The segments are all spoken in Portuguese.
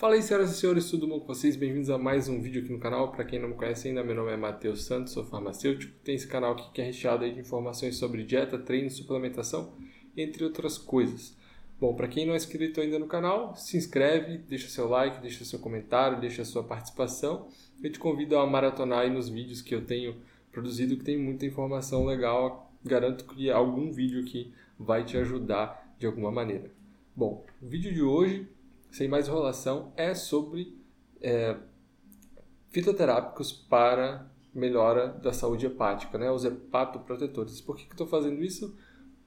Fala aí, senhoras e senhores, tudo bom com vocês? Bem-vindos a mais um vídeo aqui no canal. Para quem não me conhece ainda, meu nome é Matheus Santos, sou farmacêutico. Tem esse canal aqui que é recheado de informações sobre dieta, treino, suplementação, entre outras coisas. Bom, para quem não é inscrito ainda no canal, se inscreve, deixa seu like, deixa seu comentário, deixa sua participação. Eu te convido a maratonar aí nos vídeos que eu tenho produzido, que tem muita informação legal. Garanto que algum vídeo aqui vai te ajudar de alguma maneira. Bom, o vídeo de hoje sem mais enrolação, é sobre é, fitoterápicos para melhora da saúde hepática, né? os hepatoprotetores. Por que, que estou fazendo isso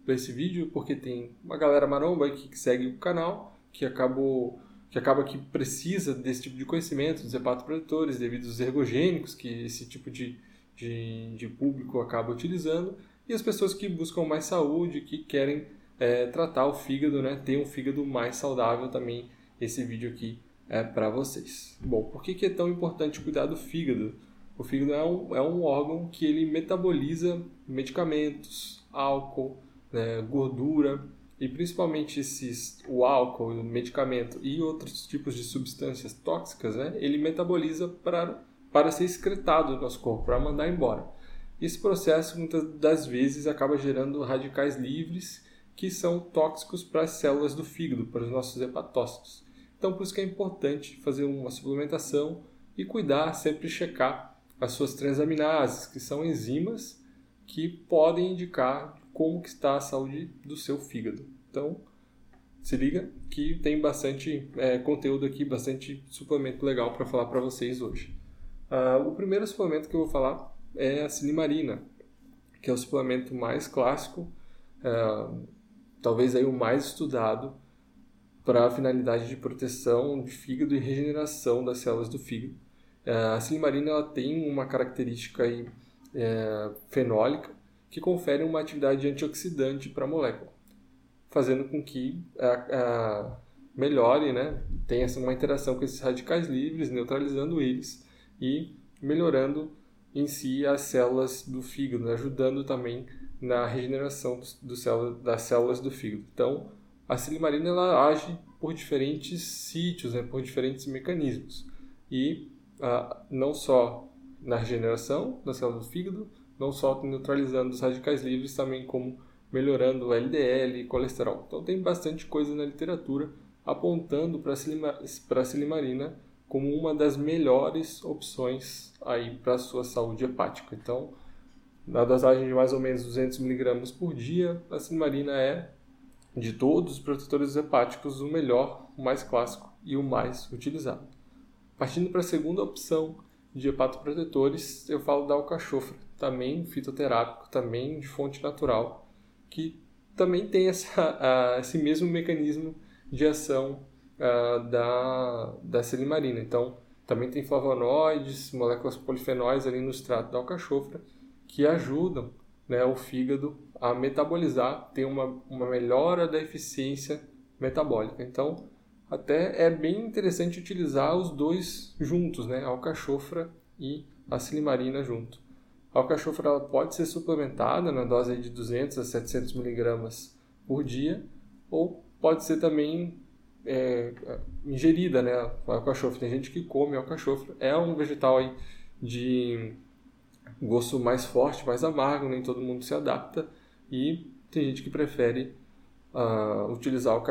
para esse vídeo? Porque tem uma galera maromba que segue o canal, que acabou que acaba que precisa desse tipo de conhecimento dos hepatoprotetores devido aos ergogênicos que esse tipo de, de, de público acaba utilizando e as pessoas que buscam mais saúde, que querem é, tratar o fígado, né? ter um fígado mais saudável também esse vídeo aqui é para vocês. Bom, por que, que é tão importante cuidar do fígado? O fígado é um, é um órgão que ele metaboliza medicamentos, álcool, né, gordura e principalmente esses, o álcool, o medicamento e outros tipos de substâncias tóxicas, né, ele metaboliza para, para ser excretado do nosso corpo, para mandar embora. Esse processo muitas das vezes acaba gerando radicais livres que são tóxicos para as células do fígado, para os nossos hepatócitos. Então, por isso que é importante fazer uma suplementação e cuidar, sempre checar as suas transaminases, que são enzimas que podem indicar como que está a saúde do seu fígado. Então, se liga que tem bastante é, conteúdo aqui, bastante suplemento legal para falar para vocês hoje. Uh, o primeiro suplemento que eu vou falar é a silimarina, que é o suplemento mais clássico, uh, talvez aí o mais estudado para a finalidade de proteção de fígado e regeneração das células do fígado. É, a silimarina ela tem uma característica aí, é, fenólica que confere uma atividade antioxidante para a molécula, fazendo com que a, a melhore, né, tenha uma interação com esses radicais livres, neutralizando eles e melhorando em si as células do fígado, ajudando também na regeneração do, do das células do fígado. Então, a silimarina ela age por diferentes sítios, né, por diferentes mecanismos. E ah, não só na regeneração da célula do fígado, não só neutralizando os radicais livres, também como melhorando o LDL e colesterol. Então tem bastante coisa na literatura apontando para a silimarina como uma das melhores opções aí para a sua saúde hepática. Então, na dosagem de mais ou menos 200 mg por dia, a silimarina é de todos os protetores hepáticos, o melhor, o mais clássico e o mais utilizado. Partindo para a segunda opção de hepatoprotetores, eu falo da alcachofra, também fitoterápico, também de fonte natural, que também tem essa, uh, esse mesmo mecanismo de ação uh, da, da silimarina. Então, também tem flavonoides, moléculas polifenóis ali no extrato da alcachofra, que ajudam né, o fígado a metabolizar, tem uma, uma melhora da eficiência metabólica. Então, até é bem interessante utilizar os dois juntos, né, a alcachofra e a silimarina junto. A alcachofra ela pode ser suplementada na dose de 200 a 700 miligramas por dia, ou pode ser também é, ingerida, né, a alcachofra. Tem gente que come alcachofra. É um vegetal aí de gosto mais forte, mais amargo, nem todo mundo se adapta e tem gente que prefere uh, utilizar o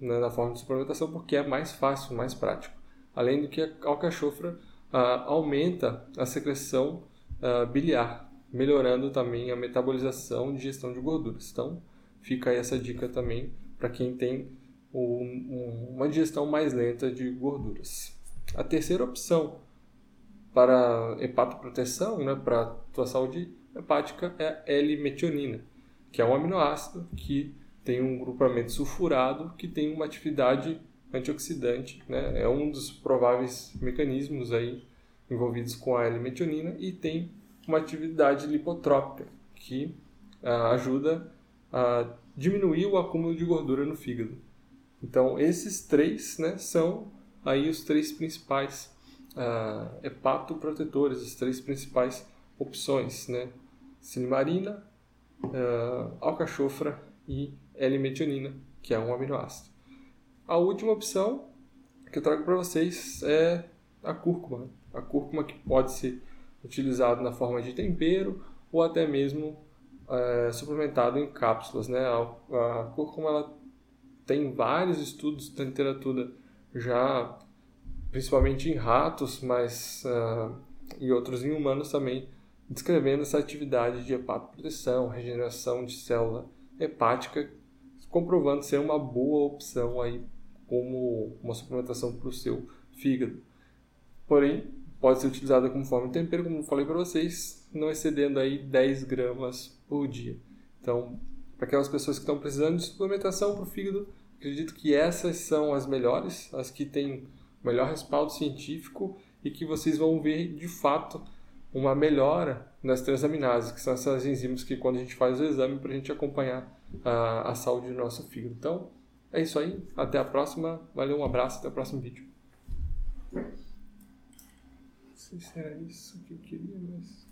né, na forma de suplementação porque é mais fácil, mais prático. Além do que a alcachofra uh, aumenta a secreção uh, biliar, melhorando também a metabolização e digestão de gorduras. Então, fica aí essa dica também para quem tem um, um, uma digestão mais lenta de gorduras. A terceira opção para hepatoproteção, né, para a tua saúde hepática, é a L-metionina, que é um aminoácido que tem um grupamento sulfurado que tem uma atividade antioxidante, né? É um dos prováveis mecanismos aí envolvidos com a L-metionina e tem uma atividade lipotrópica que ah, ajuda a diminuir o acúmulo de gordura no fígado. Então, esses três né, são aí os três principais uh, hepatoprotetores, as três principais opções, né? Silimarina, uh, alcachofra e L-metionina, que é um aminoácido. A última opção, que eu trago para vocês é a cúrcuma. A cúrcuma que pode ser utilizada na forma de tempero ou até mesmo é, suplementado em cápsulas. Né? A, a cúrcuma ela tem vários estudos da literatura já, principalmente em ratos, mas uh, e outros em humanos também, descrevendo essa atividade de hepatoproteção, regeneração de célula hepática, comprovando ser uma boa opção aí como uma suplementação para o seu fígado. Porém, pode ser utilizada como forma de tempero, como falei para vocês, não excedendo aí 10 gramas por dia. Então, para aquelas pessoas que estão precisando de suplementação para o fígado, acredito que essas são as melhores, as que têm melhor respaldo científico e que vocês vão ver de fato uma melhora nas transaminases, que são essas enzimas que quando a gente faz o exame para a gente acompanhar a, a saúde do nosso fígado. Então, é isso aí. Até a próxima. Valeu, um abraço. Até o próximo vídeo. Não sei se era isso que eu queria, mas...